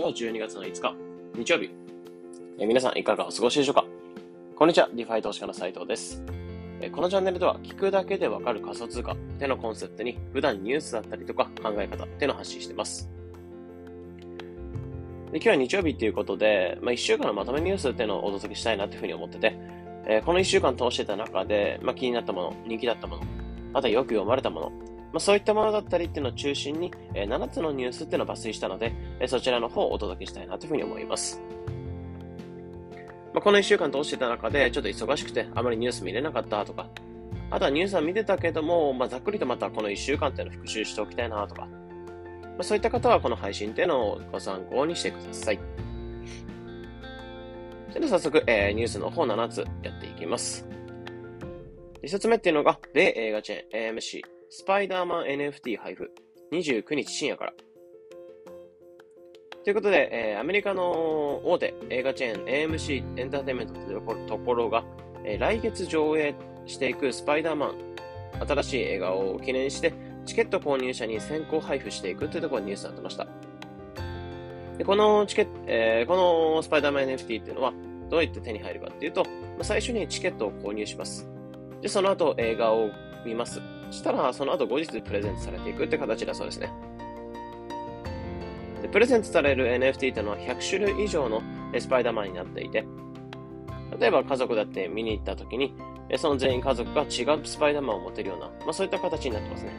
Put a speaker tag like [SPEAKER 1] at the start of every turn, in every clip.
[SPEAKER 1] 日は12月の5日、日曜日。え皆さんいかがお過ごしでしょうか？こんにちは、 DeFi 投資家の斉藤です。えこのチャンネルでは、聞くだけでわかる仮想通貨ってのコンセプトに、普段ニュースだったりとか考え方っての発信してます。で今日は日曜日っていうことで、まあ、1週間のまとめニュースっていうのをお届けしたいなというふうに思ってて、えー、この1週間通してた中で、まあ、気になったもの、人気だったもの、あとはよく読まれたもの、まあ、そういったものだったりっていうのを中心に、えー、7つのニュースっていうのを抜粋したので、そちらの方をお届けしたいなというふうに思います。まあ、この1週間通してた中で、ちょっと忙しくてあまりニュース見れなかったとか、あとはニュースは見てたけども、まあ、ざっくりとまたこの1週間っていうのを復習しておきたいなとか、まあ、そういった方はこの配信っていうのをご参考にしてください。それでは早速、えー、ニュースの方7つやっていきます。1つ目っていうのが、米映画チェーン AMC、スパイダーマン NFT 配布、29日深夜から。ということで、えー、アメリカの大手映画チェーン AMC エンターテインメントというところが、えー、来月上映していくスパイダーマン、新しい映画を記念して、チケット購入者に先行配布していくというところがニュースになってました。でこのチケット、えー、このスパイダーマン NFT っていうのは、どうやって手に入るかっていうと、まあ、最初にチケットを購入します。で、その後映画を見ます。したら、その後後日プレゼントされていくって形だそうですね。プレゼントされる NFT っていうのは100種類以上のスパイダーマンになっていて、例えば家族だって見に行った時に、その全員家族が違うスパイダーマンを持てるような、まあ、そういった形になってますね。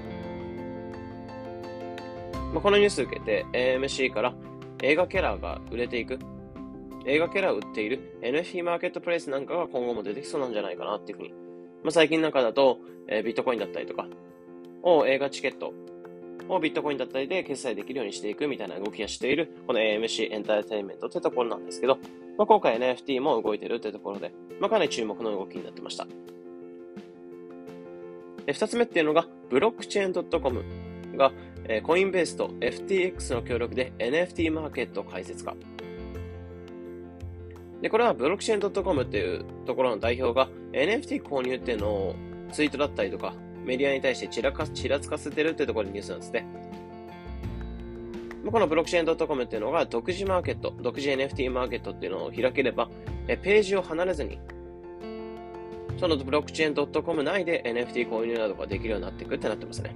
[SPEAKER 1] まあ、このニュースを受けて AMC から映画キャラが売れていく、映画キャラを売っている NFT マーケットプレイスなんかが今後も出てきそうなんじゃないかなっていうふうに。まあ、最近なんかだと、えー、ビットコインだったりとか、を映画チケットをビットコインだったりで決済できるようにしていくみたいな動きがしている、この AMC エンターテインメントってところなんですけど、まあ、今回 NFT も動いてるってところで、まあ、かなり注目の動きになってました。二つ目っていうのが、ブロックチェーン .com が、えー、コインベースと FTX の協力で NFT マーケット開設化。で、これはブロックチェーン .com っていうところの代表が NFT 購入っていうのをツイートだったりとかメディアに対してちらかちらつかせてるっていうところのニュースなんですね。このブロックチェーン .com っていうのが独自マーケット、独自 NFT マーケットっていうのを開ければ、えページを離れずに、そのブロックチェーン .com 内で NFT 購入などができるようになっていくってなってますね。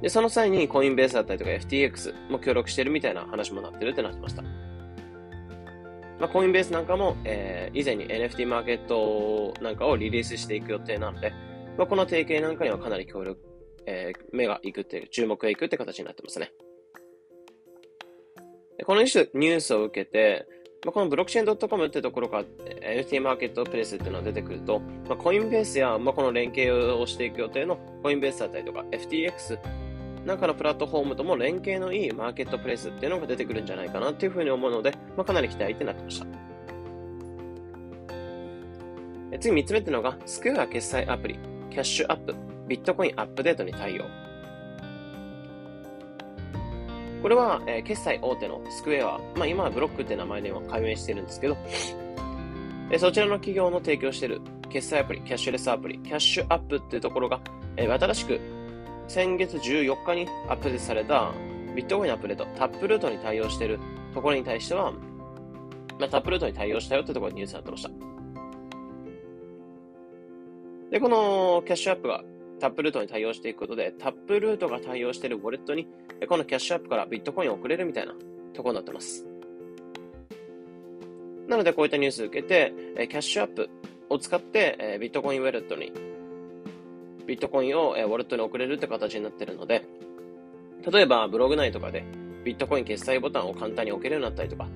[SPEAKER 1] で、その際にコインベースだったりとか FTX も協力してるみたいな話もなってるってなってました。まあ、コインベースなんかも、えー、以前に NFT マーケットなんかをリリースしていく予定なので、まあ、この提携なんかにはかなり協力、えー、目がいくっていう、注目がいくって形になってますね。このニュースを受けて、まあ、このブロックチェーン .com ってところから NFT マーケットプレスっていうのが出てくると、まあ、コインベースや、まあ、この連携をしていく予定のコインベースだったりとか FTX なんかのプラットフォームとも連携のいいマーケットプレイスっていうのが出てくるんじゃないかなっていうふうに思うので、まあ、かなり期待ってなってました。次3つ目っていうのが、スクエア決済アプリ、キャッシュアップ、ビットコインアップデートに対応。これは、えー、決済大手のスクエア、まあ今はブロックって名前では解明してるんですけど、えー、そちらの企業の提供している決済アプリ、キャッシュレスアプリ、キャッシュアップっていうところが、えー、新しく先月14日にアップデートされたビットコインアップデート、タップルートに対応しているところに対しては、まあ、タップルートに対応したよってところにニュースになってました。で、このキャッシュアップがタップルートに対応していくことで、タップルートが対応しているウォレットに、このキャッシュアップからビットコインを送れるみたいなところになってます。なので、こういったニュースを受けて、キャッシュアップを使ってビットコインウォレットにビットコインを、えウォレットに送れるって形になってるので、例えばブログ内とかでビットコイン決済ボタンを簡単に置けるようになったりとか、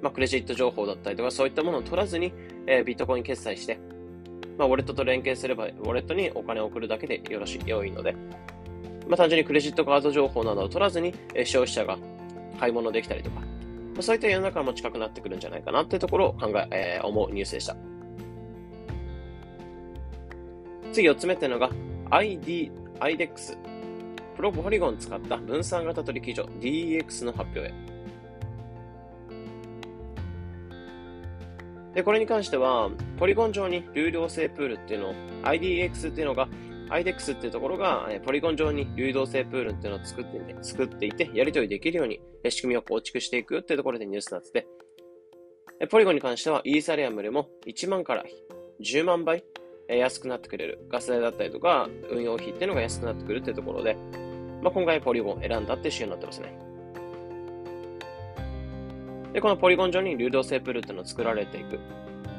[SPEAKER 1] まあ、クレジット情報だったりとか、そういったものを取らずに、えー、ビットコイン決済して、まあ、ウォレットと連携すれば、ウォレットにお金を送るだけでよろしい、良いので、まあ、単純にクレジットカード情報などを取らずに、えー、消費者が買い物できたりとか、まあ、そういった世の中も近くなってくるんじゃないかなっていうところを考え、えー、思うニュースでした。次4つ目っていうのが、ID、IDEX、プロポリゴン使った分散型取引所 DEX の発表へ。で、これに関しては、ポリゴン上に流量性プールっていうのを、IDX っていうのが IDEX っていうところが、ポリゴン上に流動性プールっていうのを作っていて、作っていて、やり取りできるように、仕組みを構築していくっていうところでニュースになってて、ポリゴンに関してはイーサリアムよりも1万から10万倍、安くなってくれる。ガス代だったりとか、運用費っていうのが安くなってくるっていうところで、まあ、今回ポリゴン選んだっていう仕様になってますね。で、このポリゴン上に流動性プールっていうのを作られていく。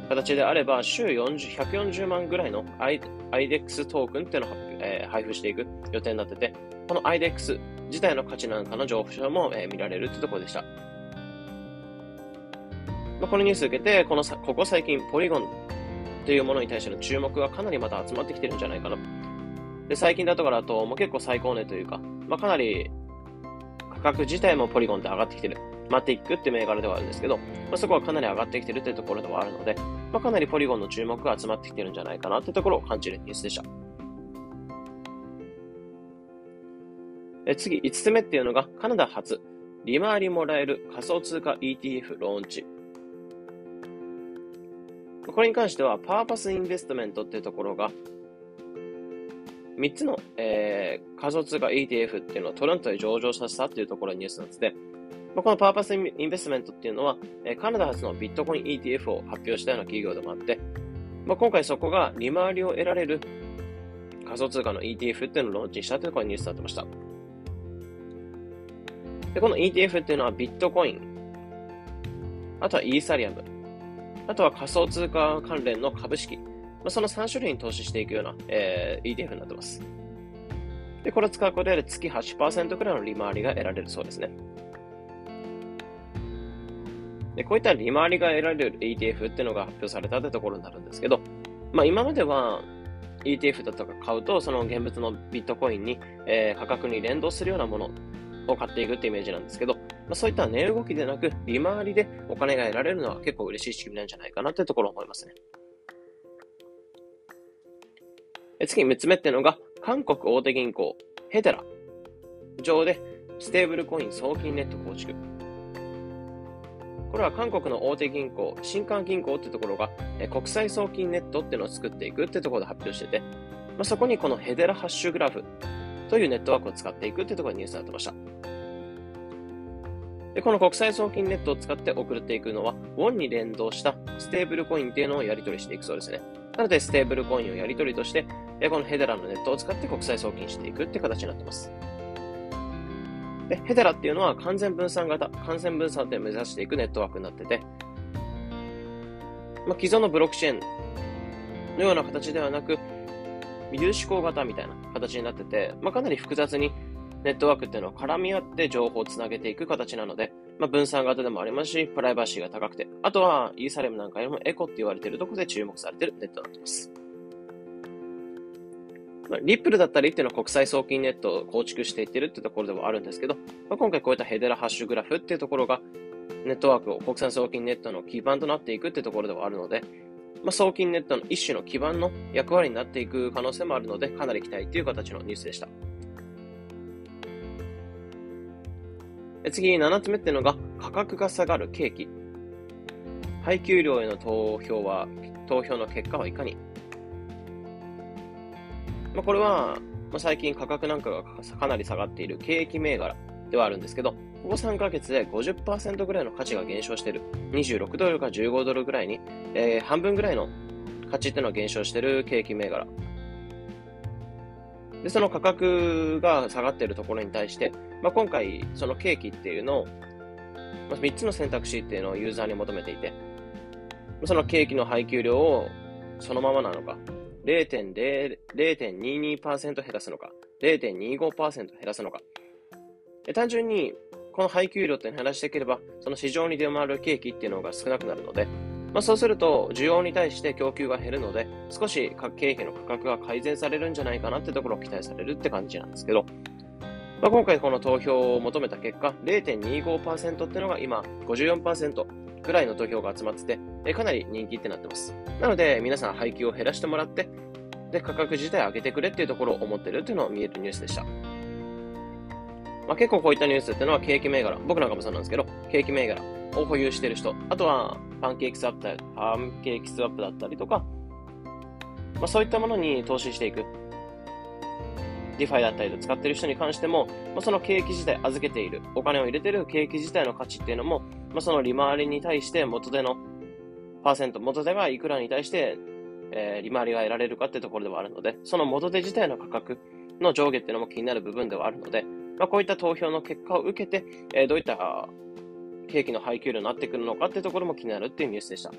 [SPEAKER 1] 形であれば、週40 140万ぐらいの IDEX トークンっていうのを、えー、配布していく予定になってて、この IDEX 自体の価値なんかの情報も、えー、見られるってところでした。まあ、このニュースを受けて、このさここ最近、ポリゴンというものに対しての注目がかなりまた集まってきてるんじゃないかな。で、最近だとかだと、もう結構最高値というか、まあ、かなり価格自体もポリゴンって上がってきてる。マティックって銘柄ではあるんですけど、まあ、そこはかなり上がってきてるというところではあるので、まあ、かなりポリゴンの注目が集まってきてるんじゃないかなというところを感じるニュースでした。え次、5つ目っていうのが、カナダ初、利回りもらえる仮想通貨 ETF ローンチ。これに関しては、パーパスインベストメントっていうところが、3つの、えー、仮想通貨 ETF っていうのをトラントで上場させたっていうところにニュースなんですね。このパーパスインベストメントっていうのは、えカナダ発のビットコイン ETF を発表したような企業でもあって、まあ、今回そこが利回りを得られる仮想通貨の ETF っていうのをローンチしたというところニュースになってました。で、この ETF っていうのはビットコイン、あとはイーサリアム、あとは仮想通貨関連の株式、まあ、その3種類に投資していくような、えー、ETF になってます。で、これを使うことで月8%くらいの利回りが得られるそうですね。で、こういった利回りが得られる ETF っていうのが発表されたってところになるんですけど、まあ今までは ETF だとか買うと、その現物のビットコインに、えー、価格に連動するようなものを買っていくってイメージなんですけど、まあ、そういった値動きでなく、利回りでお金が得られるのは結構嬉しい仕組みなんじゃないかなっていうところを思いますね。え次、3つ目っていうのが、韓国大手銀行、ヘテラ上でステーブルコイン送金ネット構築。これは韓国の大手銀行、新韓銀行ってところが、え国際送金ネットっていうのを作っていくってところで発表してて、まあ、そこにこのヘデラハッシュグラフというネットワークを使っていくってところにニュースになってました。で、この国際送金ネットを使って送っていくのは、ウォンに連動したステーブルコインっていうのをやり取りしていくそうですね。なので、ステーブルコインをやり取りとして、このヘデラのネットを使って国際送金していくって形になってます。で、ヘデラっていうのは完全分散型、完全分散で目指していくネットワークになってて、まあ、既存のブロックチェーンのような形ではなく、有志向型みたいな形になってて、まあ、かなり複雑にネットワークっていうのは絡み合って情報をつなげていく形なので、まあ、分散型でもありますし、プライバシーが高くて、あとはイーサレムなんかよりもエコって言われているところで注目されているネットになっています。リップルだったりっていうのは国際送金ネットを構築していってるってところではあるんですけど、まあ、今回こういったヘデラハッシュグラフっていうところが、ネットワークを国際送金ネットの基盤となっていくってところではあるので、まあ、送金ネットの一種の基盤の役割になっていく可能性もあるので、かなり期待という形のニュースでした。次、7つ目っていうのが、価格が下がる景気。配給量への投票は、投票の結果はいかにまあ、これは、まあ、最近価格なんかがかなり下がっている景気銘柄ではあるんですけど、ここ3ヶ月で50%ぐらいの価値が減少している。26ドルか15ドルぐらいに、えー、半分ぐらいの価値っていうのは減少している景気銘柄。で、その価格が下がっているところに対して、まあ、今回、その景気っていうのを、まあ、3つの選択肢っていうのをユーザーに求めていて、その景気の配給量をそのままなのか、0.22%減らすのか、0.25%減らすのか。単純に、この配給量って減らしていければ、その市場に出回る景気っていうのが少なくなるので、まあ、そうすると、需要に対して供給が減るので、少し各景気の価格が改善されるんじゃないかなってところを期待されるって感じなんですけど、まあ、今回この投票を求めた結果、0.25%っていうのが今54%くらいの投票が集まってて、えかなり人気ってなってます。なので、皆さん配給を減らしてもらって、で、価格自体上げてくれっていうところを思ってるっていうのを見えるニュースでした。まあ、結構こういったニュースっていうのは景気銘柄、僕なんかもそうなんですけど、景気銘柄を保有してる人、あとはパンケーキスワップだパンケーキスワップだったりとか、まあ、そういったものに投資していく。DeFi だったりと使ってる人に関しても、まあ、そのケーキ自体預けている、お金を入れてるケーキ自体の価値っていうのも、まあ、その利回りに対して元手のパーセント、元手がいくらに対して、えー、利回りが得られるかっていうところではあるので、その元手自体の価格の上下っていうのも気になる部分ではあるので、まあ、こういった投票の結果を受けて、えー、どういったケーキの配給量になってくるのかっていうところも気になるっていうニュースでした。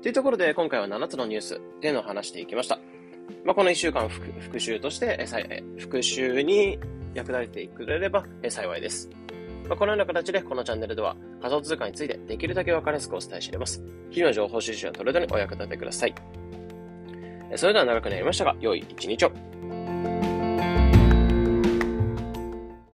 [SPEAKER 1] というところで、今回は7つのニュースっていうのを話していきました。まあ、この1週間復習として、復習に役立ててくれれば幸いです。まあ、このような形で、このチャンネルでは仮想通貨についてできるだけ分かりやすくお伝えしています。日々の情報収集を取れるのにお役立てください。それでは長くなりましたが、良い一日を。